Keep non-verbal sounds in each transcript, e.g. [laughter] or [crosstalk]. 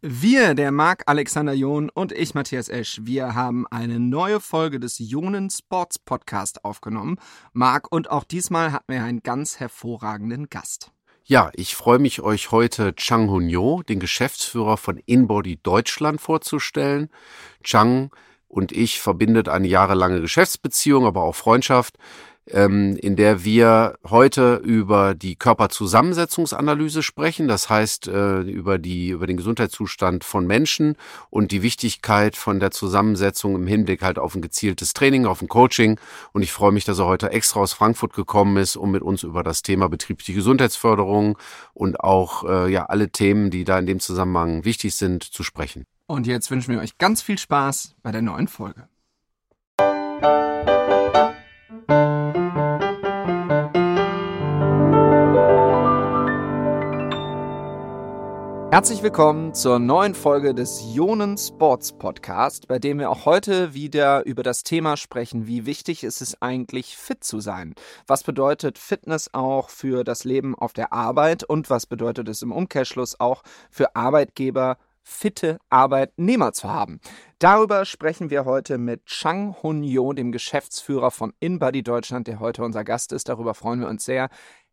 Wir, der Marc Alexander John und ich, Matthias Esch, wir haben eine neue Folge des Jonen Sports Podcast aufgenommen. Marc, und auch diesmal hatten wir einen ganz hervorragenden Gast. Ja, ich freue mich, euch heute Chang Hun-yo, den Geschäftsführer von InBody Deutschland, vorzustellen. Chang und ich verbindet eine jahrelange Geschäftsbeziehung, aber auch Freundschaft in der wir heute über die Körperzusammensetzungsanalyse sprechen, das heißt äh, über die über den Gesundheitszustand von Menschen und die Wichtigkeit von der Zusammensetzung im Hinblick halt auf ein gezieltes Training, auf ein Coaching. Und ich freue mich, dass er heute extra aus Frankfurt gekommen ist, um mit uns über das Thema betriebliche Gesundheitsförderung und auch äh, ja alle Themen, die da in dem Zusammenhang wichtig sind, zu sprechen. Und jetzt wünschen wir euch ganz viel Spaß bei der neuen Folge. Herzlich willkommen zur neuen Folge des Ionen Sports Podcast, bei dem wir auch heute wieder über das Thema sprechen, wie wichtig ist es eigentlich, fit zu sein. Was bedeutet Fitness auch für das Leben auf der Arbeit und was bedeutet es im Umkehrschluss auch für Arbeitgeber, fitte Arbeitnehmer zu haben. Darüber sprechen wir heute mit Chang Hun-yo, dem Geschäftsführer von InBody Deutschland, der heute unser Gast ist. Darüber freuen wir uns sehr.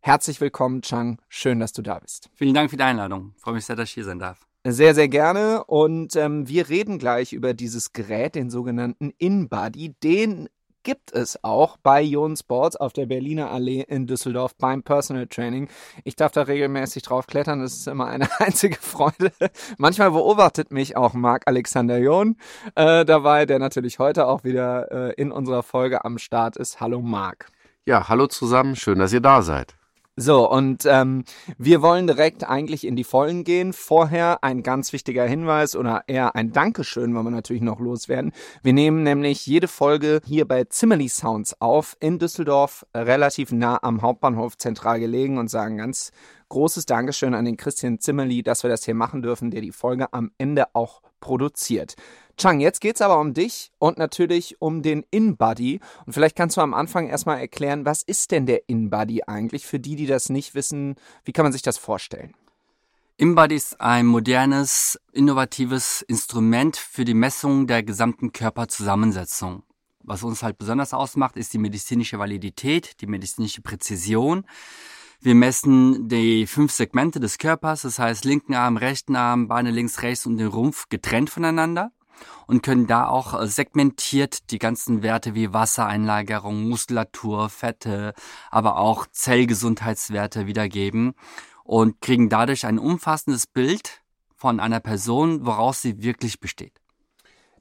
Herzlich willkommen, Chang. Schön, dass du da bist. Vielen Dank für die Einladung. Ich freue mich sehr, dass ich hier sein darf. Sehr, sehr gerne. Und ähm, wir reden gleich über dieses Gerät, den sogenannten InBody. Den gibt es auch bei Ion Sports auf der Berliner Allee in Düsseldorf beim Personal Training. Ich darf da regelmäßig drauf klettern, das ist immer eine [laughs] einzige Freude. Manchmal beobachtet mich auch Marc Alexander John äh, dabei, der natürlich heute auch wieder äh, in unserer Folge am Start ist. Hallo Marc. Ja, hallo zusammen, schön, dass ihr da seid. So, und ähm, wir wollen direkt eigentlich in die Vollen gehen. Vorher ein ganz wichtiger Hinweis oder eher ein Dankeschön, wollen wir natürlich noch loswerden. Wir nehmen nämlich jede Folge hier bei Zimmerly Sounds auf, in Düsseldorf, relativ nah am Hauptbahnhof zentral gelegen und sagen ganz großes Dankeschön an den Christian Zimmerli, dass wir das hier machen dürfen, der die Folge am Ende auch produziert. Chang, jetzt geht's aber um dich und natürlich um den InBody. Und vielleicht kannst du am Anfang erstmal erklären, was ist denn der InBody eigentlich? Für die, die das nicht wissen, wie kann man sich das vorstellen? InBody ist ein modernes, innovatives Instrument für die Messung der gesamten Körperzusammensetzung. Was uns halt besonders ausmacht, ist die medizinische Validität, die medizinische Präzision. Wir messen die fünf Segmente des Körpers, das heißt linken Arm, rechten Arm, Beine links, rechts und den Rumpf getrennt voneinander und können da auch äh, segmentiert die ganzen Werte wie Wassereinlagerung, Muskulatur, Fette, aber auch Zellgesundheitswerte wiedergeben und kriegen dadurch ein umfassendes Bild von einer Person, woraus sie wirklich besteht.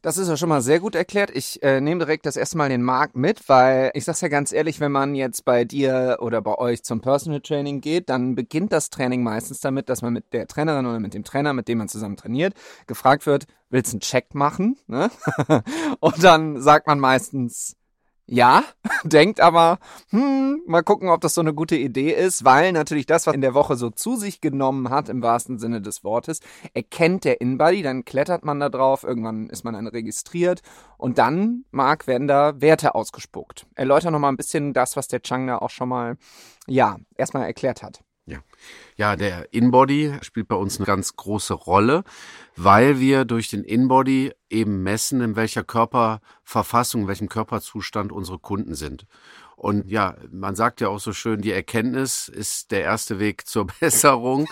Das ist ja schon mal sehr gut erklärt. Ich äh, nehme direkt das erste Mal den Markt mit, weil ich sag's ja ganz ehrlich, wenn man jetzt bei dir oder bei euch zum Personal Training geht, dann beginnt das Training meistens damit, dass man mit der Trainerin oder mit dem Trainer, mit dem man zusammen trainiert, gefragt wird, willst du einen Check machen? Ne? [laughs] Und dann sagt man meistens, ja, [laughs] denkt aber, hm, mal gucken, ob das so eine gute Idee ist, weil natürlich das, was in der Woche so zu sich genommen hat, im wahrsten Sinne des Wortes, erkennt der InBody, dann klettert man da drauf, irgendwann ist man dann registriert und dann, Marc, werden da Werte ausgespuckt. Erläuter nochmal ein bisschen das, was der Chang da auch schon mal, ja, erstmal erklärt hat. Ja. ja, der Inbody spielt bei uns eine ganz große Rolle, weil wir durch den Inbody eben messen, in welcher Körperverfassung, in welchem Körperzustand unsere Kunden sind. Und ja, man sagt ja auch so schön, die Erkenntnis ist der erste Weg zur [laughs] Besserung,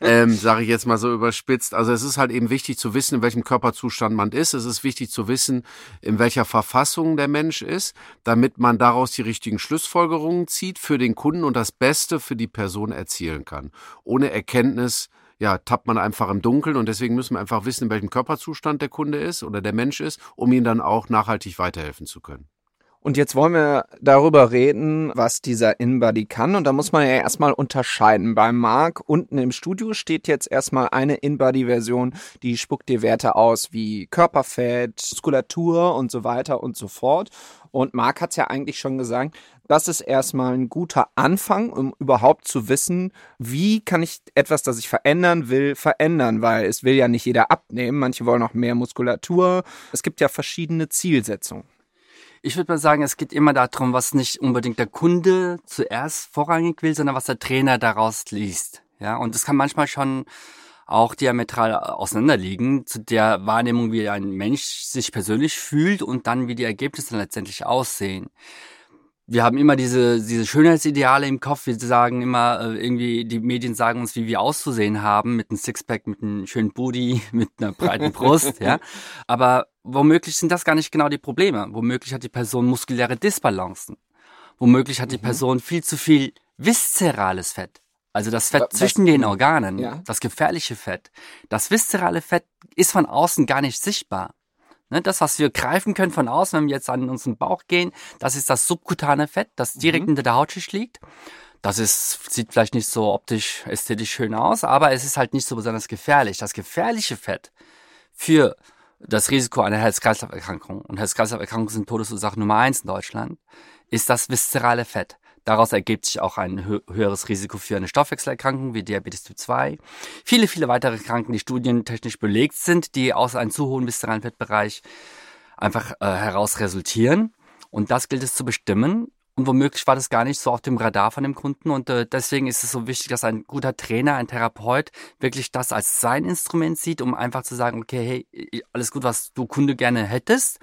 ähm, sage ich jetzt mal so überspitzt. Also es ist halt eben wichtig zu wissen, in welchem Körperzustand man ist. Es ist wichtig zu wissen, in welcher Verfassung der Mensch ist, damit man daraus die richtigen Schlussfolgerungen zieht für den Kunden und das Beste für die Person erzielen kann. Ohne Erkenntnis ja, tappt man einfach im Dunkeln und deswegen müssen wir einfach wissen, in welchem Körperzustand der Kunde ist oder der Mensch ist, um ihm dann auch nachhaltig weiterhelfen zu können. Und jetzt wollen wir darüber reden, was dieser InBody kann. Und da muss man ja erstmal unterscheiden. Beim Mark unten im Studio steht jetzt erstmal eine InBody-Version, die spuckt dir Werte aus wie Körperfett, Muskulatur und so weiter und so fort. Und Mark hat es ja eigentlich schon gesagt, das ist erstmal ein guter Anfang, um überhaupt zu wissen, wie kann ich etwas, das ich verändern will, verändern, weil es will ja nicht jeder abnehmen. Manche wollen auch mehr Muskulatur. Es gibt ja verschiedene Zielsetzungen. Ich würde mal sagen, es geht immer darum, was nicht unbedingt der Kunde zuerst vorrangig will, sondern was der Trainer daraus liest. Ja, und das kann manchmal schon auch diametral auseinanderliegen zu der Wahrnehmung, wie ein Mensch sich persönlich fühlt und dann wie die Ergebnisse letztendlich aussehen. Wir haben immer diese, diese Schönheitsideale im Kopf. Wir sagen immer, äh, irgendwie, die Medien sagen uns, wie wir auszusehen haben, mit einem Sixpack, mit einem schönen Booty, [laughs] mit einer breiten [laughs] Brust, ja. Aber womöglich sind das gar nicht genau die Probleme. Womöglich hat die Person muskuläre Disbalancen. Womöglich hat die mhm. Person viel zu viel viszerales Fett. Also das Fett Was, zwischen den Organen, ja. das gefährliche Fett. Das viszerale Fett ist von außen gar nicht sichtbar. Ne, das, was wir greifen können von außen, wenn wir jetzt an unseren Bauch gehen, das ist das subkutane Fett, das direkt mhm. hinter der Hautschicht liegt. Das ist, sieht vielleicht nicht so optisch, ästhetisch schön aus, aber es ist halt nicht so besonders gefährlich. Das gefährliche Fett für das Risiko einer Herz-Kreislauf-Erkrankung, und Herz-Kreislauf-Erkrankungen sind Todesursache Nummer eins in Deutschland, ist das viszerale Fett. Daraus ergibt sich auch ein höheres Risiko für eine Stoffwechselerkrankung wie Diabetes Typ 2. Viele, viele weitere Kranken, die studientechnisch belegt sind, die aus einem zu hohen viszeralen Fettbereich einfach äh, heraus resultieren. Und das gilt es zu bestimmen. Und womöglich war das gar nicht so auf dem Radar von dem Kunden. Und äh, deswegen ist es so wichtig, dass ein guter Trainer, ein Therapeut wirklich das als sein Instrument sieht, um einfach zu sagen, okay, hey, alles gut, was du Kunde gerne hättest,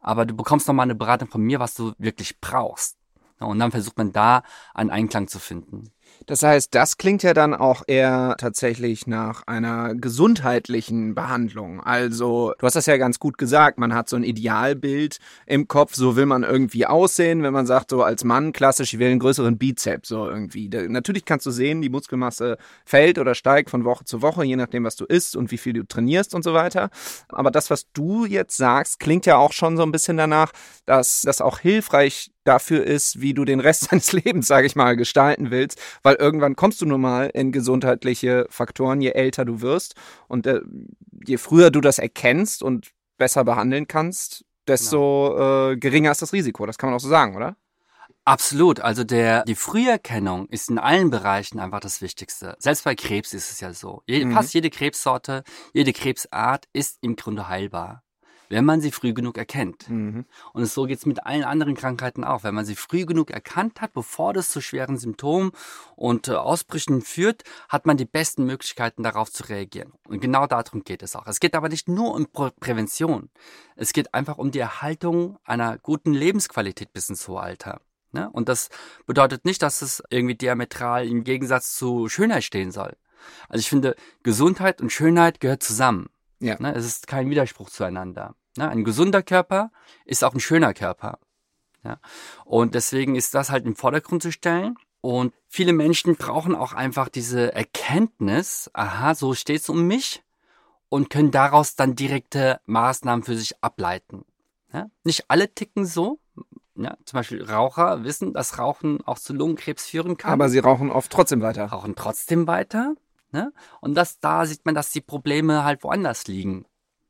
aber du bekommst nochmal eine Beratung von mir, was du wirklich brauchst. Und dann versucht man da einen Einklang zu finden. Das heißt, das klingt ja dann auch eher tatsächlich nach einer gesundheitlichen Behandlung. Also, du hast das ja ganz gut gesagt, man hat so ein Idealbild im Kopf, so will man irgendwie aussehen, wenn man sagt, so als Mann klassisch, ich will einen größeren Bizeps, so irgendwie. natürlich kannst du sehen, die Muskelmasse fällt oder steigt von Woche zu Woche, je nachdem, was du isst und wie viel du trainierst und so weiter. Aber das, was du jetzt sagst, klingt ja auch schon so ein bisschen danach, dass das auch hilfreich dafür ist, wie du den Rest [laughs] deines Lebens, sage ich mal, gestalten willst, weil irgendwann kommst du nun mal in gesundheitliche Faktoren, je älter du wirst und äh, je früher du das erkennst und besser behandeln kannst, desto genau. äh, geringer ist das Risiko. Das kann man auch so sagen, oder? Absolut. Also der, die Früherkennung ist in allen Bereichen einfach das Wichtigste. Selbst bei Krebs ist es ja so. Jede, mhm. Fast jede Krebssorte, jede Krebsart ist im Grunde heilbar wenn man sie früh genug erkennt. Mhm. Und so geht es mit allen anderen Krankheiten auch. Wenn man sie früh genug erkannt hat, bevor das zu schweren Symptomen und äh, Ausbrüchen führt, hat man die besten Möglichkeiten darauf zu reagieren. Und genau darum geht es auch. Es geht aber nicht nur um Prä Prävention. Es geht einfach um die Erhaltung einer guten Lebensqualität bis ins hohe Alter. Ne? Und das bedeutet nicht, dass es irgendwie diametral im Gegensatz zu Schönheit stehen soll. Also ich finde, Gesundheit und Schönheit gehört zusammen. Ja. Ne, es ist kein Widerspruch zueinander. Ne, ein gesunder Körper ist auch ein schöner Körper. Ja. Und deswegen ist das halt im Vordergrund zu stellen. Und viele Menschen brauchen auch einfach diese Erkenntnis, aha, so steht es um mich und können daraus dann direkte Maßnahmen für sich ableiten. Ja. Nicht alle ticken so. Ja, zum Beispiel Raucher wissen, dass Rauchen auch zu Lungenkrebs führen kann. Aber sie rauchen oft trotzdem weiter. Rauchen trotzdem weiter. Ne? Und das, da sieht man, dass die Probleme halt woanders liegen.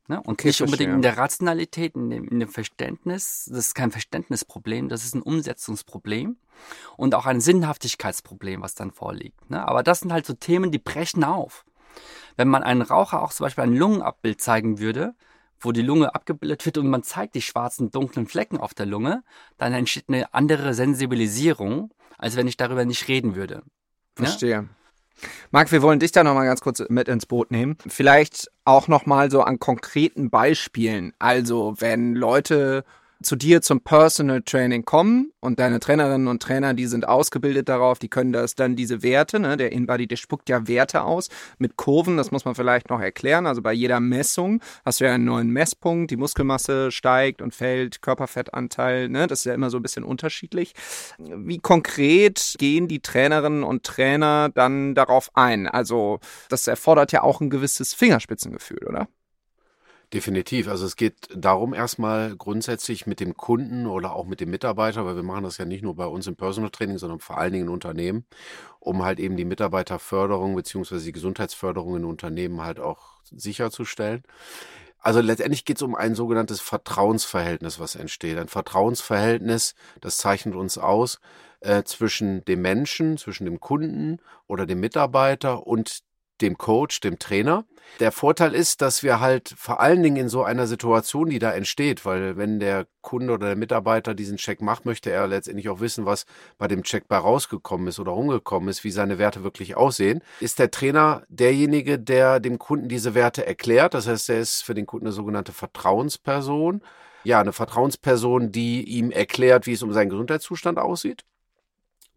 Ne? Und okay, nicht unbedingt in der Rationalität, in dem, in dem Verständnis. Das ist kein Verständnisproblem, das ist ein Umsetzungsproblem und auch ein Sinnhaftigkeitsproblem, was dann vorliegt. Ne? Aber das sind halt so Themen, die brechen auf. Wenn man einen Raucher auch zum Beispiel ein Lungenabbild zeigen würde, wo die Lunge abgebildet wird und man zeigt die schwarzen, dunklen Flecken auf der Lunge, dann entsteht eine andere Sensibilisierung, als wenn ich darüber nicht reden würde. Ne? Marc, wir wollen dich da nochmal ganz kurz mit ins Boot nehmen. Vielleicht auch nochmal so an konkreten Beispielen. Also, wenn Leute zu dir zum Personal Training kommen und deine Trainerinnen und Trainer, die sind ausgebildet darauf, die können das dann diese Werte, ne, der InBody, der spuckt ja Werte aus mit Kurven, das muss man vielleicht noch erklären. Also bei jeder Messung hast du ja einen neuen Messpunkt, die Muskelmasse steigt und fällt, Körperfettanteil, ne, das ist ja immer so ein bisschen unterschiedlich. Wie konkret gehen die Trainerinnen und Trainer dann darauf ein? Also das erfordert ja auch ein gewisses Fingerspitzengefühl, oder? Definitiv. Also es geht darum erstmal grundsätzlich mit dem Kunden oder auch mit dem Mitarbeiter, weil wir machen das ja nicht nur bei uns im Personal Training, sondern vor allen Dingen in Unternehmen, um halt eben die Mitarbeiterförderung beziehungsweise die Gesundheitsförderung in Unternehmen halt auch sicherzustellen. Also letztendlich geht es um ein sogenanntes Vertrauensverhältnis, was entsteht. Ein Vertrauensverhältnis, das zeichnet uns aus äh, zwischen dem Menschen, zwischen dem Kunden oder dem Mitarbeiter und dem Coach, dem Trainer. Der Vorteil ist, dass wir halt vor allen Dingen in so einer Situation, die da entsteht, weil wenn der Kunde oder der Mitarbeiter diesen Check macht, möchte er letztendlich auch wissen, was bei dem Check bei rausgekommen ist oder rumgekommen ist, wie seine Werte wirklich aussehen, ist der Trainer derjenige, der dem Kunden diese Werte erklärt. Das heißt, er ist für den Kunden eine sogenannte Vertrauensperson. Ja, eine Vertrauensperson, die ihm erklärt, wie es um seinen Gesundheitszustand aussieht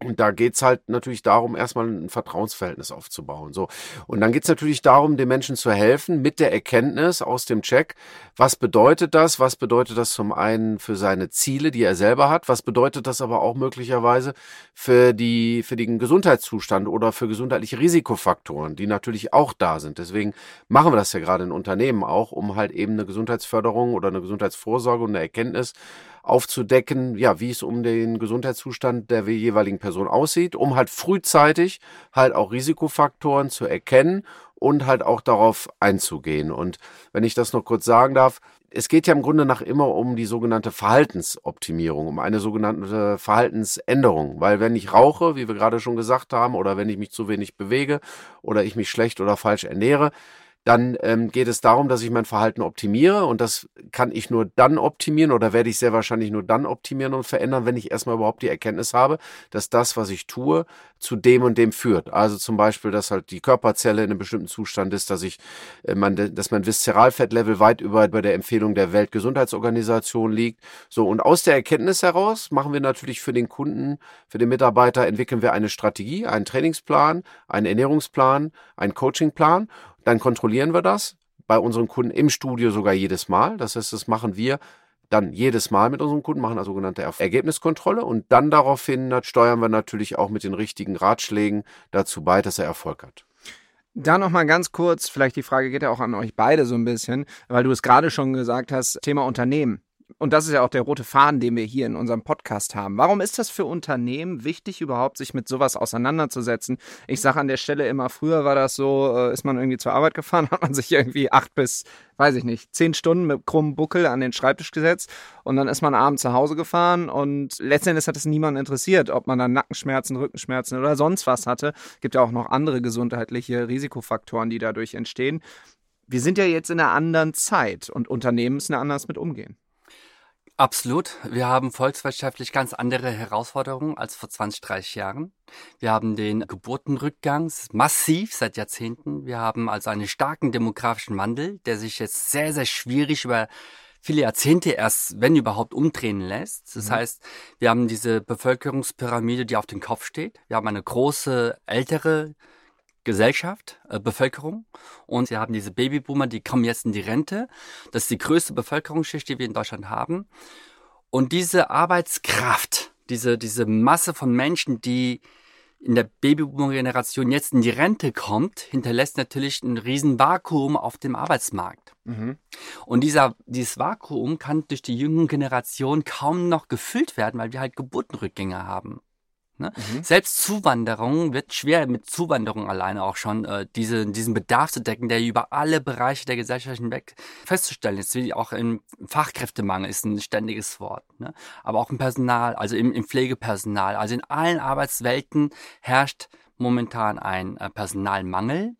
und da geht's halt natürlich darum, erstmal ein Vertrauensverhältnis aufzubauen. So. Und dann geht's natürlich darum, den Menschen zu helfen mit der Erkenntnis aus dem Check, was bedeutet das? Was bedeutet das zum einen für seine Ziele, die er selber hat? Was bedeutet das aber auch möglicherweise für die, für den Gesundheitszustand oder für gesundheitliche Risikofaktoren, die natürlich auch da sind. Deswegen machen wir das ja gerade in Unternehmen auch, um halt eben eine Gesundheitsförderung oder eine Gesundheitsvorsorge und eine Erkenntnis aufzudecken, ja, wie es um den Gesundheitszustand der jeweiligen Person aussieht, um halt frühzeitig halt auch Risikofaktoren zu erkennen und halt auch darauf einzugehen. Und wenn ich das noch kurz sagen darf, es geht ja im Grunde nach immer um die sogenannte Verhaltensoptimierung, um eine sogenannte Verhaltensänderung. Weil wenn ich rauche, wie wir gerade schon gesagt haben, oder wenn ich mich zu wenig bewege oder ich mich schlecht oder falsch ernähre, dann ähm, geht es darum, dass ich mein Verhalten optimiere und das kann ich nur dann optimieren oder werde ich sehr wahrscheinlich nur dann optimieren und verändern, wenn ich erstmal überhaupt die Erkenntnis habe, dass das, was ich tue, zu dem und dem führt. Also zum Beispiel, dass halt die Körperzelle in einem bestimmten Zustand ist, dass ich, äh, mein, dass mein Viszeralfettlevel weit über, über der Empfehlung der Weltgesundheitsorganisation liegt. So und aus der Erkenntnis heraus machen wir natürlich für den Kunden, für den Mitarbeiter entwickeln wir eine Strategie, einen Trainingsplan, einen Ernährungsplan, einen Coachingplan dann kontrollieren wir das bei unseren Kunden im Studio sogar jedes Mal. Das heißt, das machen wir dann jedes Mal mit unseren Kunden, machen eine sogenannte Ergebniskontrolle und dann daraufhin steuern wir natürlich auch mit den richtigen Ratschlägen dazu bei, dass er Erfolg hat. Da noch mal ganz kurz, vielleicht die Frage geht ja auch an euch beide so ein bisschen, weil du es gerade schon gesagt hast, Thema Unternehmen und das ist ja auch der rote Faden, den wir hier in unserem Podcast haben. Warum ist das für Unternehmen wichtig, überhaupt sich mit sowas auseinanderzusetzen? Ich sage an der Stelle immer, früher war das so, äh, ist man irgendwie zur Arbeit gefahren, [laughs] hat man sich irgendwie acht bis, weiß ich nicht, zehn Stunden mit krummem Buckel an den Schreibtisch gesetzt und dann ist man abends zu Hause gefahren und letztendlich hat es niemanden interessiert, ob man dann Nackenschmerzen, Rückenschmerzen oder sonst was hatte. Gibt ja auch noch andere gesundheitliche Risikofaktoren, die dadurch entstehen. Wir sind ja jetzt in einer anderen Zeit und Unternehmen müssen anders mit umgehen. Absolut. Wir haben volkswirtschaftlich ganz andere Herausforderungen als vor 20, 30 Jahren. Wir haben den Geburtenrückgang massiv seit Jahrzehnten. Wir haben also einen starken demografischen Wandel, der sich jetzt sehr, sehr schwierig über viele Jahrzehnte erst, wenn überhaupt, umdrehen lässt. Das mhm. heißt, wir haben diese Bevölkerungspyramide, die auf dem Kopf steht. Wir haben eine große, ältere Gesellschaft, äh, Bevölkerung. Und wir haben diese Babyboomer, die kommen jetzt in die Rente. Das ist die größte Bevölkerungsschicht, die wir in Deutschland haben. Und diese Arbeitskraft, diese, diese Masse von Menschen, die in der Babyboomer-Generation jetzt in die Rente kommt, hinterlässt natürlich ein riesen Vakuum auf dem Arbeitsmarkt. Mhm. Und dieser, dieses Vakuum kann durch die jüngere Generation kaum noch gefüllt werden, weil wir halt Geburtenrückgänge haben. Ne? Mhm. Selbst Zuwanderung wird schwer mit Zuwanderung alleine auch schon äh, diese, diesen Bedarf zu decken, der über alle Bereiche der Gesellschaft hinweg festzustellen ist. Wie auch im Fachkräftemangel ist ein ständiges Wort. Ne? Aber auch im Personal, also im, im Pflegepersonal. Also in allen Arbeitswelten herrscht momentan ein äh, Personalmangel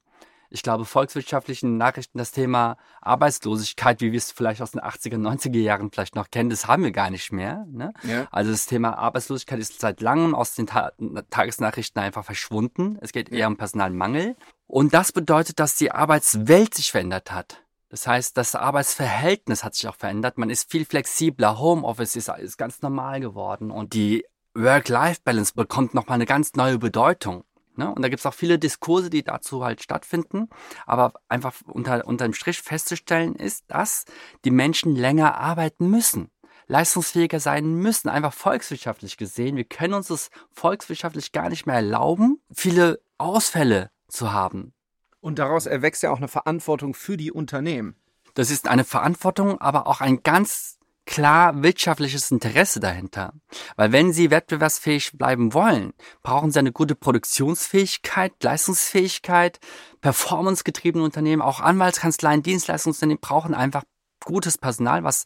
ich glaube, volkswirtschaftlichen Nachrichten das Thema Arbeitslosigkeit, wie wir es vielleicht aus den 80er, 90er Jahren vielleicht noch kennen, das haben wir gar nicht mehr. Ne? Ja. Also das Thema Arbeitslosigkeit ist seit langem aus den Ta Tagesnachrichten einfach verschwunden. Es geht eher um Personalmangel. Und das bedeutet, dass die Arbeitswelt sich verändert hat. Das heißt, das Arbeitsverhältnis hat sich auch verändert. Man ist viel flexibler. Homeoffice ist, ist ganz normal geworden und die Work-Life-Balance bekommt nochmal eine ganz neue Bedeutung. Ne? Und da gibt es auch viele Diskurse, die dazu halt stattfinden. Aber einfach unter, unter dem Strich festzustellen ist, dass die Menschen länger arbeiten müssen leistungsfähiger sein müssen, einfach volkswirtschaftlich gesehen. Wir können uns das volkswirtschaftlich gar nicht mehr erlauben, viele Ausfälle zu haben. Und daraus erwächst ja auch eine Verantwortung für die Unternehmen. Das ist eine Verantwortung, aber auch ein ganz klar wirtschaftliches Interesse dahinter. Weil wenn sie wettbewerbsfähig bleiben wollen, brauchen sie eine gute Produktionsfähigkeit, Leistungsfähigkeit, performancegetriebene Unternehmen, auch Anwaltskanzleien, Dienstleistungsunternehmen brauchen einfach gutes Personal, was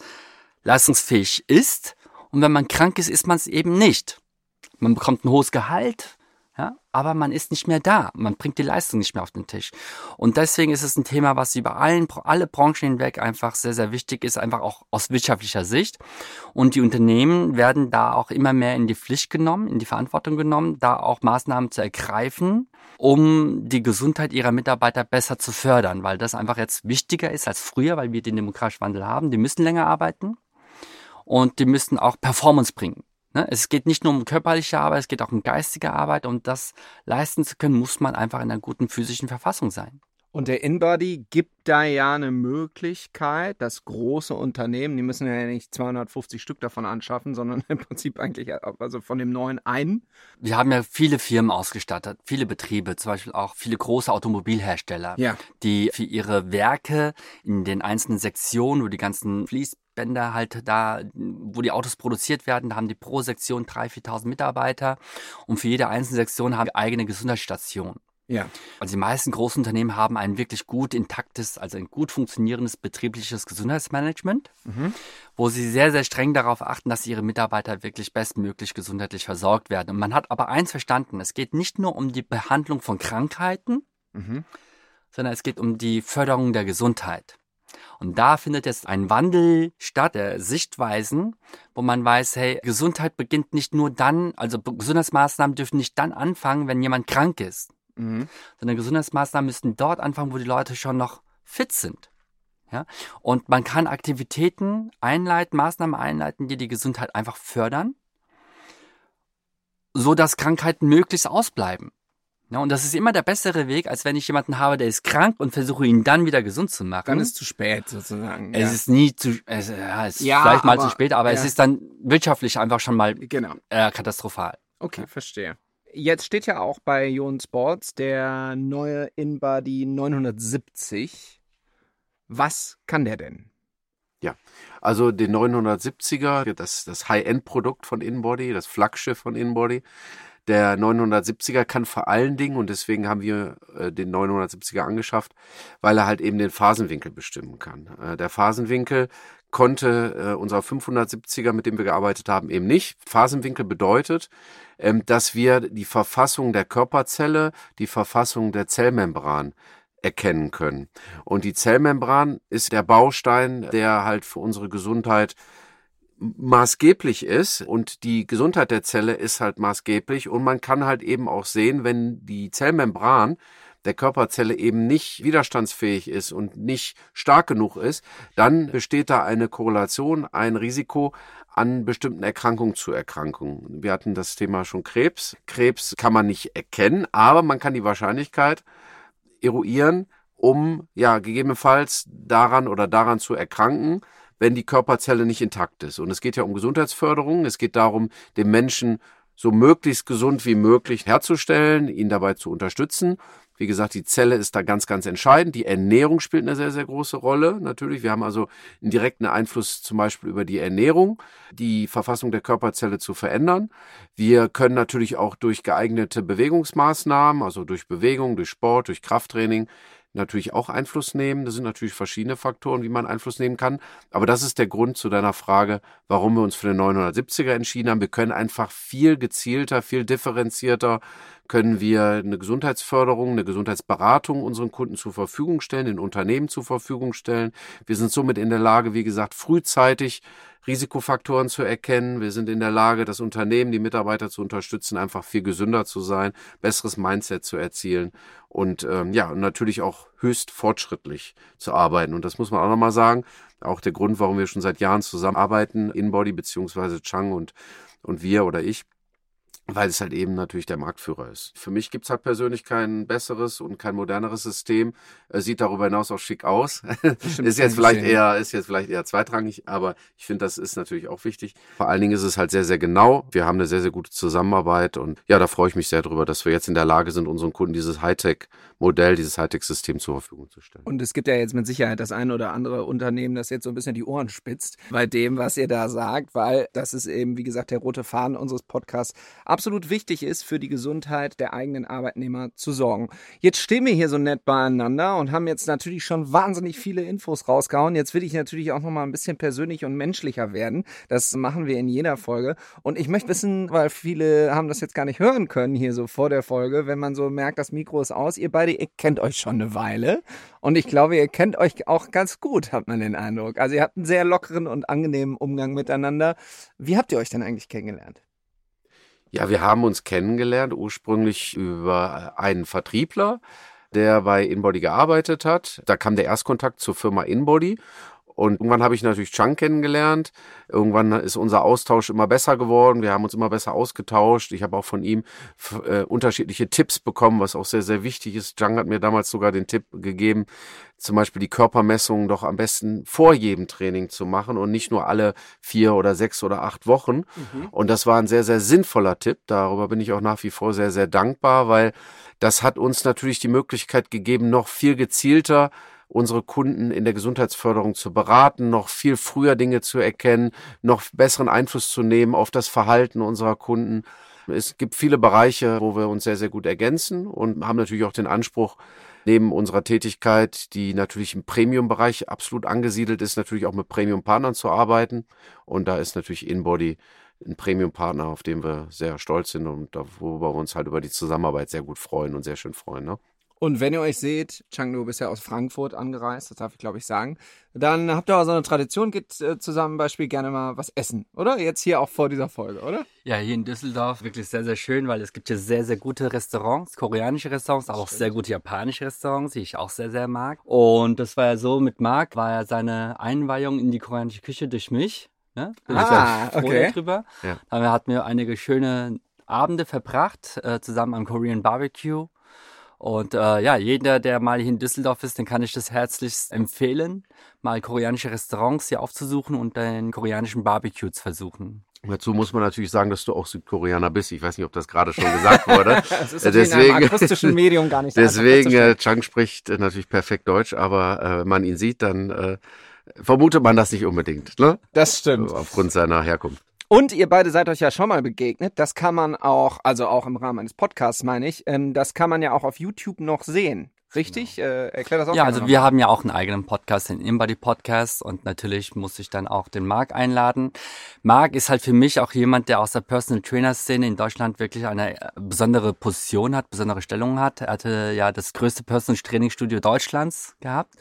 leistungsfähig ist. Und wenn man krank ist, ist man es eben nicht. Man bekommt ein hohes Gehalt, Ja, aber man ist nicht mehr da. Man bringt die Leistung nicht mehr auf den Tisch. Und deswegen ist es ein Thema, was über allen, alle Branchen hinweg einfach sehr, sehr wichtig ist, einfach auch aus wirtschaftlicher Sicht. Und die Unternehmen werden da auch immer mehr in die Pflicht genommen, in die Verantwortung genommen, da auch Maßnahmen zu ergreifen, um die Gesundheit ihrer Mitarbeiter besser zu fördern, weil das einfach jetzt wichtiger ist als früher, weil wir den demokratischen Wandel haben. Die müssen länger arbeiten und die müssen auch Performance bringen. Ne? Es geht nicht nur um körperliche Arbeit, es geht auch um geistige Arbeit. Um das leisten zu können, muss man einfach in einer guten physischen Verfassung sein. Und der InBody gibt da ja eine Möglichkeit, dass große Unternehmen, die müssen ja nicht 250 Stück davon anschaffen, sondern [laughs] im Prinzip eigentlich also von dem neuen einen. Wir haben ja viele Firmen ausgestattet, viele Betriebe, zum Beispiel auch viele große Automobilhersteller, ja. die für ihre Werke in den einzelnen Sektionen, wo die ganzen Fließ Bänder halt da, wo die Autos produziert werden, da haben die pro Sektion 3.000, 4.000 Mitarbeiter und für jede einzelne Sektion haben wir eigene Gesundheitsstation. Ja. Also die meisten großen Unternehmen haben ein wirklich gut intaktes, also ein gut funktionierendes betriebliches Gesundheitsmanagement, mhm. wo sie sehr, sehr streng darauf achten, dass ihre Mitarbeiter wirklich bestmöglich gesundheitlich versorgt werden. Und man hat aber eins verstanden, es geht nicht nur um die Behandlung von Krankheiten, mhm. sondern es geht um die Förderung der Gesundheit. Und da findet jetzt ein Wandel statt der Sichtweisen, wo man weiß, hey, Gesundheit beginnt nicht nur dann, also Gesundheitsmaßnahmen dürfen nicht dann anfangen, wenn jemand krank ist, mhm. sondern Gesundheitsmaßnahmen müssten dort anfangen, wo die Leute schon noch fit sind. Ja? Und man kann Aktivitäten einleiten, Maßnahmen einleiten, die die Gesundheit einfach fördern, so dass Krankheiten möglichst ausbleiben. Ja, und das ist immer der bessere Weg, als wenn ich jemanden habe, der ist krank und versuche ihn dann wieder gesund zu machen. Dann ist es zu spät sozusagen. Es ja. ist nie zu, es, ja, es ist ja, vielleicht mal zu spät, aber ja. es ist dann wirtschaftlich einfach schon mal genau. äh, katastrophal. Okay, verstehe. Jetzt steht ja auch bei Ion Sports der neue InBody 970. Was kann der denn? Ja, also den 970er, das, das High-End-Produkt von InBody, das Flaggschiff von InBody, der 970er kann vor allen Dingen, und deswegen haben wir äh, den 970er angeschafft, weil er halt eben den Phasenwinkel bestimmen kann. Äh, der Phasenwinkel konnte äh, unser 570er, mit dem wir gearbeitet haben, eben nicht. Phasenwinkel bedeutet, ähm, dass wir die Verfassung der Körperzelle, die Verfassung der Zellmembran erkennen können. Und die Zellmembran ist der Baustein, der halt für unsere Gesundheit maßgeblich ist und die Gesundheit der Zelle ist halt maßgeblich und man kann halt eben auch sehen, wenn die Zellmembran der Körperzelle eben nicht widerstandsfähig ist und nicht stark genug ist, dann besteht da eine Korrelation, ein Risiko an bestimmten Erkrankungen zu Erkrankungen. Wir hatten das Thema schon Krebs. Krebs kann man nicht erkennen, aber man kann die Wahrscheinlichkeit eruieren, um ja gegebenenfalls daran oder daran zu erkranken, wenn die Körperzelle nicht intakt ist. Und es geht ja um Gesundheitsförderung. Es geht darum, den Menschen so möglichst gesund wie möglich herzustellen, ihn dabei zu unterstützen. Wie gesagt, die Zelle ist da ganz, ganz entscheidend. Die Ernährung spielt eine sehr, sehr große Rolle. Natürlich, wir haben also einen direkten Einfluss zum Beispiel über die Ernährung, die Verfassung der Körperzelle zu verändern. Wir können natürlich auch durch geeignete Bewegungsmaßnahmen, also durch Bewegung, durch Sport, durch Krafttraining, natürlich auch Einfluss nehmen. Das sind natürlich verschiedene Faktoren, wie man Einfluss nehmen kann. Aber das ist der Grund zu deiner Frage, warum wir uns für den 970er entschieden haben. Wir können einfach viel gezielter, viel differenzierter können wir eine Gesundheitsförderung, eine Gesundheitsberatung unseren Kunden zur Verfügung stellen, den Unternehmen zur Verfügung stellen. Wir sind somit in der Lage, wie gesagt, frühzeitig Risikofaktoren zu erkennen. Wir sind in der Lage, das Unternehmen, die Mitarbeiter zu unterstützen, einfach viel gesünder zu sein, besseres Mindset zu erzielen und ähm, ja, natürlich auch höchst fortschrittlich zu arbeiten. Und das muss man auch nochmal sagen. Auch der Grund, warum wir schon seit Jahren zusammenarbeiten, InBody beziehungsweise Chang und, und wir oder ich, weil es halt eben natürlich der Marktführer ist. Für mich gibt's halt persönlich kein besseres und kein moderneres System. Sieht darüber hinaus auch schick aus. [laughs] ist jetzt vielleicht eher, ist jetzt vielleicht eher zweitrangig, aber ich finde, das ist natürlich auch wichtig. Vor allen Dingen ist es halt sehr, sehr genau. Wir haben eine sehr, sehr gute Zusammenarbeit und ja, da freue ich mich sehr drüber, dass wir jetzt in der Lage sind, unseren Kunden dieses Hightech Modell, dieses Hightech-System zur Verfügung zu stellen. Und es gibt ja jetzt mit Sicherheit das ein oder andere Unternehmen, das jetzt so ein bisschen die Ohren spitzt bei dem, was ihr da sagt, weil das ist eben, wie gesagt, der rote Faden unseres Podcasts absolut wichtig ist, für die Gesundheit der eigenen Arbeitnehmer zu sorgen. Jetzt stehen wir hier so nett beieinander und haben jetzt natürlich schon wahnsinnig viele Infos rausgehauen. Jetzt will ich natürlich auch noch mal ein bisschen persönlich und menschlicher werden. Das machen wir in jeder Folge. Und ich möchte wissen, weil viele haben das jetzt gar nicht hören können hier so vor der Folge, wenn man so merkt, das Mikro ist aus, ihr beide, ihr kennt euch schon eine Weile. Und ich glaube, ihr kennt euch auch ganz gut, hat man den Eindruck. Also ihr habt einen sehr lockeren und angenehmen Umgang miteinander. Wie habt ihr euch denn eigentlich kennengelernt? Ja, wir haben uns kennengelernt ursprünglich über einen Vertriebler, der bei Inbody gearbeitet hat. Da kam der Erstkontakt zur Firma Inbody und irgendwann habe ich natürlich Chang kennengelernt. Irgendwann ist unser Austausch immer besser geworden. Wir haben uns immer besser ausgetauscht. Ich habe auch von ihm äh, unterschiedliche Tipps bekommen, was auch sehr, sehr wichtig ist. Chang hat mir damals sogar den Tipp gegeben, zum Beispiel die Körpermessungen doch am besten vor jedem Training zu machen und nicht nur alle vier oder sechs oder acht Wochen. Mhm. Und das war ein sehr, sehr sinnvoller Tipp. Darüber bin ich auch nach wie vor sehr, sehr dankbar, weil das hat uns natürlich die Möglichkeit gegeben, noch viel gezielter unsere Kunden in der Gesundheitsförderung zu beraten, noch viel früher Dinge zu erkennen, noch besseren Einfluss zu nehmen auf das Verhalten unserer Kunden. Es gibt viele Bereiche, wo wir uns sehr, sehr gut ergänzen und haben natürlich auch den Anspruch, neben unserer Tätigkeit, die natürlich im Premium-Bereich absolut angesiedelt ist, natürlich auch mit Premium-Partnern zu arbeiten. Und da ist natürlich InBody ein Premium-Partner, auf den wir sehr stolz sind und worüber wir uns halt über die Zusammenarbeit sehr gut freuen und sehr schön freuen. Ne? Und wenn ihr euch seht, Chang, du bist ja aus Frankfurt angereist, das darf ich glaube ich sagen, dann habt ihr auch so eine Tradition, geht äh, zusammen Beispiel gerne mal was essen, oder? Jetzt hier auch vor dieser Folge, oder? Ja, hier in Düsseldorf wirklich sehr, sehr schön, weil es gibt hier sehr, sehr gute Restaurants, koreanische Restaurants, aber auch sehr gute japanische Restaurants, die ich auch sehr, sehr mag. Und das war ja so, mit Marc war ja seine Einweihung in die koreanische Küche durch mich. Ne? Bin ah, ich okay. drüber. Ja. Er hat mir einige schöne Abende verbracht, äh, zusammen am Korean Barbecue. Und äh, ja, jeder, der mal hier in Düsseldorf ist, den kann ich das herzlichst empfehlen, mal koreanische Restaurants hier aufzusuchen und den koreanischen Barbecue zu versuchen. Dazu muss man natürlich sagen, dass du auch Südkoreaner bist. Ich weiß nicht, ob das gerade schon gesagt wurde. [laughs] das ist deswegen, in einem akustischen Medium gar nicht Deswegen, äh, Chang spricht äh, natürlich perfekt Deutsch, aber äh, wenn man ihn sieht, dann äh, vermutet man das nicht unbedingt. Ne? Das stimmt. Aufgrund seiner Herkunft. Und ihr beide seid euch ja schon mal begegnet. Das kann man auch, also auch im Rahmen eines Podcasts meine ich, ähm, das kann man ja auch auf YouTube noch sehen. Richtig? Genau. Äh, erklär das auch Ja, also wir haben ja auch einen eigenen Podcast, den Inbody Podcast und natürlich muss ich dann auch den Marc einladen. Marc ist halt für mich auch jemand, der aus der Personal Trainer Szene in Deutschland wirklich eine äh, besondere Position hat, besondere Stellung hat. Er hatte ja das größte Personal Training Studio Deutschlands gehabt.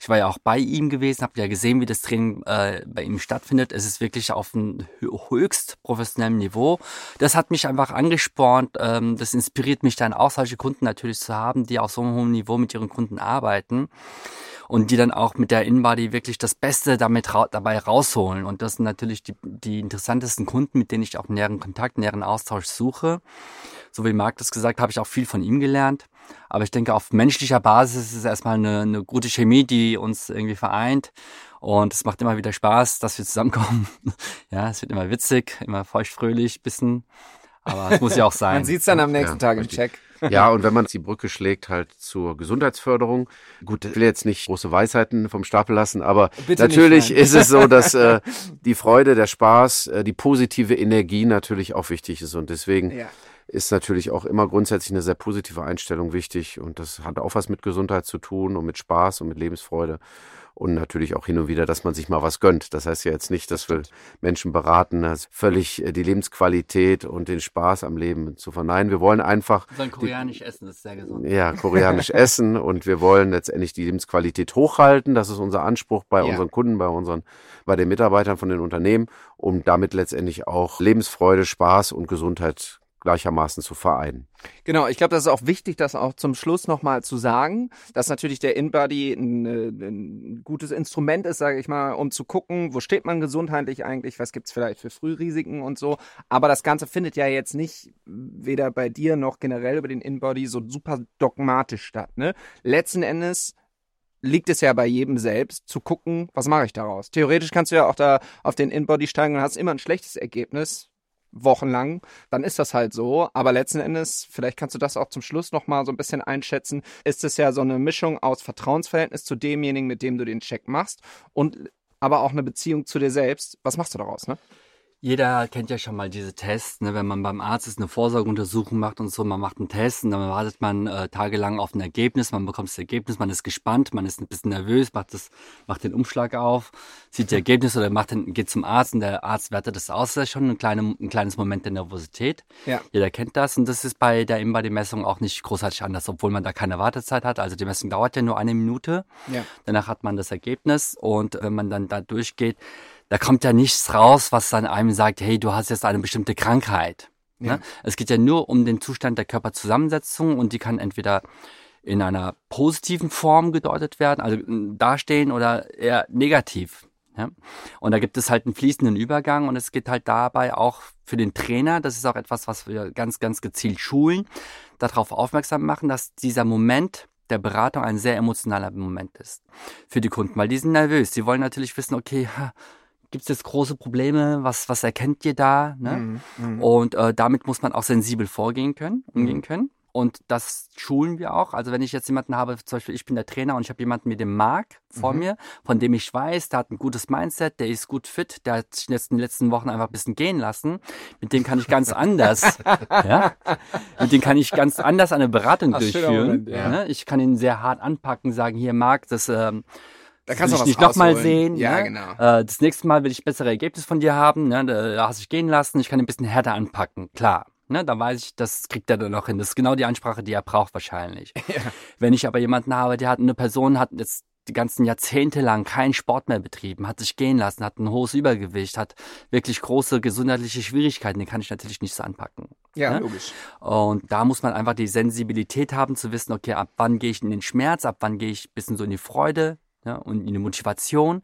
Ich war ja auch bei ihm gewesen, habe ja gesehen, wie das Training äh, bei ihm stattfindet. Es ist wirklich auf einem höchst professionellen Niveau. Das hat mich einfach angespornt. Ähm, das inspiriert mich dann auch, solche Kunden natürlich zu haben, die auf so einem hohen Niveau mit ihren Kunden arbeiten und die dann auch mit der InBody wirklich das Beste damit ra dabei rausholen. Und das sind natürlich die, die interessantesten Kunden, mit denen ich auch näheren Kontakt, näheren Austausch suche. So wie Marc das gesagt, habe ich auch viel von ihm gelernt. Aber ich denke, auf menschlicher Basis ist es erstmal eine, eine gute Chemie, die uns irgendwie vereint. Und es macht immer wieder Spaß, dass wir zusammenkommen. [laughs] ja, es wird immer witzig, immer feuchtfröhlich, bisschen. Aber es muss ja auch [laughs] sein. Man sieht es dann am nächsten ja, Tag im Check. Ja, und wenn man die Brücke schlägt halt zur Gesundheitsförderung, gut, ich will jetzt nicht große Weisheiten vom Stapel lassen, aber Bitte natürlich ist es so, dass äh, [laughs] die Freude, der Spaß, äh, die positive Energie natürlich auch wichtig ist. Und deswegen ja. ist natürlich auch immer grundsätzlich eine sehr positive Einstellung wichtig. Und das hat auch was mit Gesundheit zu tun und mit Spaß und mit Lebensfreude und natürlich auch hin und wieder, dass man sich mal was gönnt. Das heißt ja jetzt nicht, dass wir Menschen beraten, das völlig äh, die Lebensqualität und den Spaß am Leben zu verneinen. Wir wollen einfach. Wir sollen koreanisch die, essen, das ist sehr gesund. Ja, koreanisch [laughs] essen und wir wollen letztendlich die Lebensqualität hochhalten. Das ist unser Anspruch bei ja. unseren Kunden, bei unseren, bei den Mitarbeitern von den Unternehmen, um damit letztendlich auch Lebensfreude, Spaß und Gesundheit gleichermaßen zu vereinen. Genau, ich glaube, das ist auch wichtig, das auch zum Schluss nochmal zu sagen, dass natürlich der InBody ein, ein gutes Instrument ist, sage ich mal, um zu gucken, wo steht man gesundheitlich eigentlich, was gibt's vielleicht für Frührisiken und so. Aber das Ganze findet ja jetzt nicht weder bei dir noch generell über den InBody so super dogmatisch statt. Ne? Letzten Endes liegt es ja bei jedem selbst, zu gucken, was mache ich daraus. Theoretisch kannst du ja auch da auf den InBody steigen und hast immer ein schlechtes Ergebnis wochenlang, dann ist das halt so. Aber letzten Endes, vielleicht kannst du das auch zum Schluss nochmal so ein bisschen einschätzen, ist es ja so eine Mischung aus Vertrauensverhältnis zu demjenigen, mit dem du den Check machst und aber auch eine Beziehung zu dir selbst. Was machst du daraus, ne? Jeder kennt ja schon mal diese Tests, ne? wenn man beim Arzt ist, eine Vorsorgeuntersuchung macht und so, man macht einen Test und dann wartet man äh, tagelang auf ein Ergebnis, man bekommt das Ergebnis, man ist gespannt, man ist ein bisschen nervös, macht, das, macht den Umschlag auf, sieht das Ergebnis oder macht den, geht zum Arzt und der Arzt wertet das aus. Das ist schon ein, kleine, ein kleines Moment der Nervosität. Ja. Jeder kennt das und das ist bei der Embody-Messung auch nicht großartig anders, obwohl man da keine Wartezeit hat. Also die Messung dauert ja nur eine Minute. Ja. Danach hat man das Ergebnis und wenn man dann da durchgeht, da kommt ja nichts raus, was dann einem sagt, hey, du hast jetzt eine bestimmte Krankheit. Ne? Ja. Ne? Es geht ja nur um den Zustand der Körperzusammensetzung und die kann entweder in einer positiven Form gedeutet werden, also äh, dastehen oder eher negativ. Ja? Und da gibt es halt einen fließenden Übergang und es geht halt dabei auch für den Trainer, das ist auch etwas, was wir ganz, ganz gezielt schulen, darauf aufmerksam machen, dass dieser Moment der Beratung ein sehr emotionaler Moment ist für die Kunden, weil die sind nervös. Sie wollen natürlich wissen, okay, gibt es jetzt große Probleme? Was, was erkennt ihr da? Ne? Mhm, mhm, und äh, damit muss man auch sensibel vorgehen können, umgehen mhm. können. Und das schulen wir auch. Also wenn ich jetzt jemanden habe, zum Beispiel ich bin der Trainer und ich habe jemanden mit dem Mark vor mhm. mir, von dem ich weiß, der hat ein gutes Mindset, der ist gut fit, der hat sich jetzt in den letzten Wochen einfach ein bisschen gehen lassen. Mit dem kann ich ganz anders, [laughs] ja, mit dem kann ich ganz anders eine Beratung Ach, durchführen. Moment, ja. ne? Ich kann ihn sehr hart anpacken, sagen, hier Mark, das ähm, da kannst du nicht nochmal sehen. Ja, ne? genau. Äh, das nächste Mal will ich bessere Ergebnisse von dir haben. Ne? Da hast du dich gehen lassen. Ich kann ihn ein bisschen härter anpacken. Klar. Ne, da weiß ich, das kriegt er dann noch hin. Das ist genau die Ansprache, die er braucht wahrscheinlich. [laughs] Ja. Wenn ich aber jemanden habe, der hat eine Person, hat jetzt die ganzen Jahrzehnte lang keinen Sport mehr betrieben, hat sich gehen lassen, hat ein hohes Übergewicht, hat wirklich große gesundheitliche Schwierigkeiten, den kann ich natürlich nicht so anpacken. Ja, ne? logisch. Und da muss man einfach die Sensibilität haben, zu wissen, okay, ab wann gehe ich in den Schmerz, ab wann gehe ich ein bisschen so in die Freude, ja, und eine Motivation.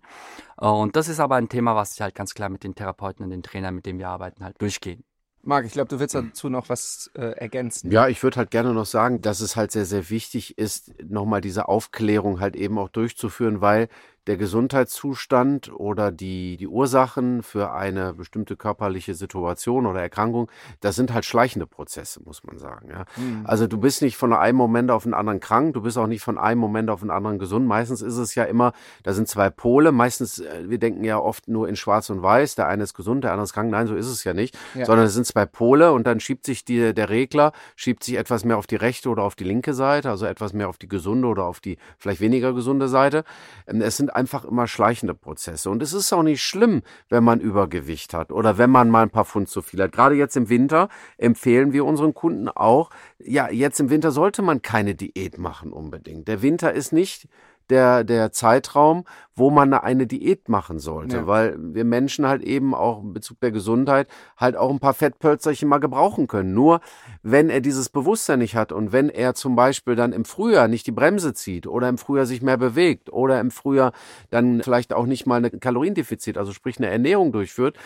Äh, und das ist aber ein Thema, was ich halt ganz klar mit den Therapeuten und den Trainern, mit denen wir arbeiten, halt durchgehen. Marc, ich glaube, du willst dazu noch was äh, ergänzen. Ja, ich würde halt gerne noch sagen, dass es halt sehr, sehr wichtig ist, nochmal diese Aufklärung halt eben auch durchzuführen, weil der Gesundheitszustand oder die, die Ursachen für eine bestimmte körperliche Situation oder Erkrankung, das sind halt schleichende Prozesse, muss man sagen. Ja? Mhm. Also du bist nicht von einem Moment auf den anderen krank, du bist auch nicht von einem Moment auf den anderen gesund. Meistens ist es ja immer, da sind zwei Pole. Meistens, äh, wir denken ja oft nur in Schwarz und Weiß, der eine ist gesund, der andere ist krank. Nein, so ist es ja nicht, ja. sondern es sind zwei Pole und dann schiebt sich die, der Regler, schiebt sich etwas mehr auf die rechte oder auf die linke Seite, also etwas mehr auf die gesunde oder auf die vielleicht weniger gesunde Seite. Ähm, es sind einfach immer schleichende Prozesse. Und es ist auch nicht schlimm, wenn man Übergewicht hat oder wenn man mal ein paar Pfund zu viel hat. Gerade jetzt im Winter empfehlen wir unseren Kunden auch, ja, jetzt im Winter sollte man keine Diät machen unbedingt. Der Winter ist nicht der, der Zeitraum, wo man eine Diät machen sollte, ja. weil wir Menschen halt eben auch in Bezug der Gesundheit halt auch ein paar Fettpölzerchen mal gebrauchen können. Nur wenn er dieses Bewusstsein nicht hat und wenn er zum Beispiel dann im Frühjahr nicht die Bremse zieht oder im Frühjahr sich mehr bewegt oder im Frühjahr dann vielleicht auch nicht mal ein Kaloriendefizit, also sprich eine Ernährung durchführt,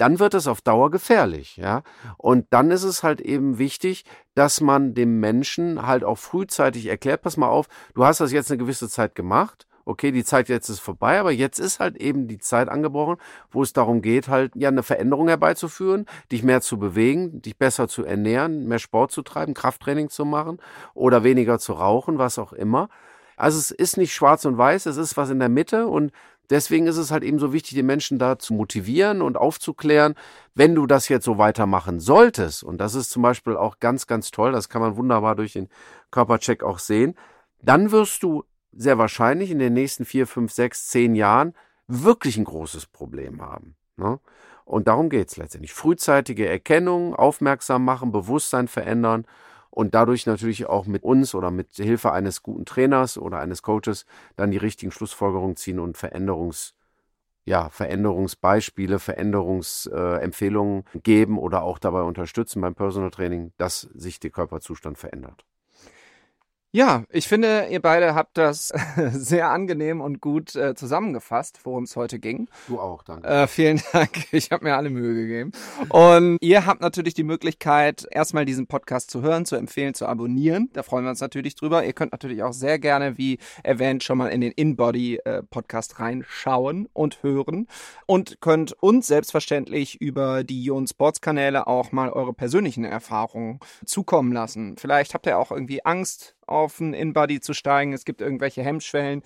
dann wird es auf Dauer gefährlich, ja. Und dann ist es halt eben wichtig, dass man dem Menschen halt auch frühzeitig erklärt, pass mal auf, du hast das jetzt eine gewisse Zeit gemacht, okay, die Zeit jetzt ist vorbei, aber jetzt ist halt eben die Zeit angebrochen, wo es darum geht, halt ja eine Veränderung herbeizuführen, dich mehr zu bewegen, dich besser zu ernähren, mehr Sport zu treiben, Krafttraining zu machen oder weniger zu rauchen, was auch immer. Also es ist nicht schwarz und weiß, es ist was in der Mitte und Deswegen ist es halt eben so wichtig, die Menschen da zu motivieren und aufzuklären, wenn du das jetzt so weitermachen solltest, und das ist zum Beispiel auch ganz, ganz toll, das kann man wunderbar durch den Körpercheck auch sehen, dann wirst du sehr wahrscheinlich in den nächsten vier, fünf, sechs, zehn Jahren wirklich ein großes Problem haben. Ne? Und darum geht's letztendlich. Frühzeitige Erkennung, aufmerksam machen, Bewusstsein verändern und dadurch natürlich auch mit uns oder mit Hilfe eines guten Trainers oder eines Coaches dann die richtigen Schlussfolgerungen ziehen und Veränderungs ja, Veränderungsbeispiele, Veränderungsempfehlungen geben oder auch dabei unterstützen beim Personal Training, dass sich der Körperzustand verändert. Ja, ich finde, ihr beide habt das [laughs] sehr angenehm und gut äh, zusammengefasst, worum es heute ging. Du auch, danke. Äh, vielen [laughs] Dank. Ich habe mir alle Mühe gegeben. Und ihr habt natürlich die Möglichkeit, erstmal diesen Podcast zu hören, zu empfehlen, zu abonnieren. Da freuen wir uns natürlich drüber. Ihr könnt natürlich auch sehr gerne, wie erwähnt, schon mal in den InBody-Podcast äh, reinschauen und hören. Und könnt uns selbstverständlich über die Ion Sports Kanäle auch mal eure persönlichen Erfahrungen zukommen lassen. Vielleicht habt ihr auch irgendwie Angst, auf ein InBody zu steigen. Es gibt irgendwelche Hemmschwellen.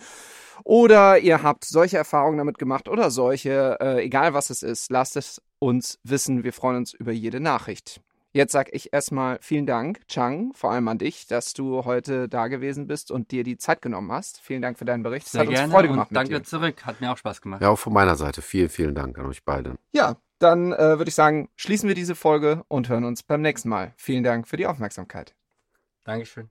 Oder ihr habt solche Erfahrungen damit gemacht oder solche, äh, egal was es ist, lasst es uns wissen. Wir freuen uns über jede Nachricht. Jetzt sag ich erstmal vielen Dank, Chang, vor allem an dich, dass du heute da gewesen bist und dir die Zeit genommen hast. Vielen Dank für deinen Bericht. Sehr es hat gerne uns Freude gemacht. und danke mit dir. zurück. Hat mir auch Spaß gemacht. Ja, auch von meiner Seite. Vielen, vielen Dank an euch beide. Ja, dann äh, würde ich sagen, schließen wir diese Folge und hören uns beim nächsten Mal. Vielen Dank für die Aufmerksamkeit. Dankeschön.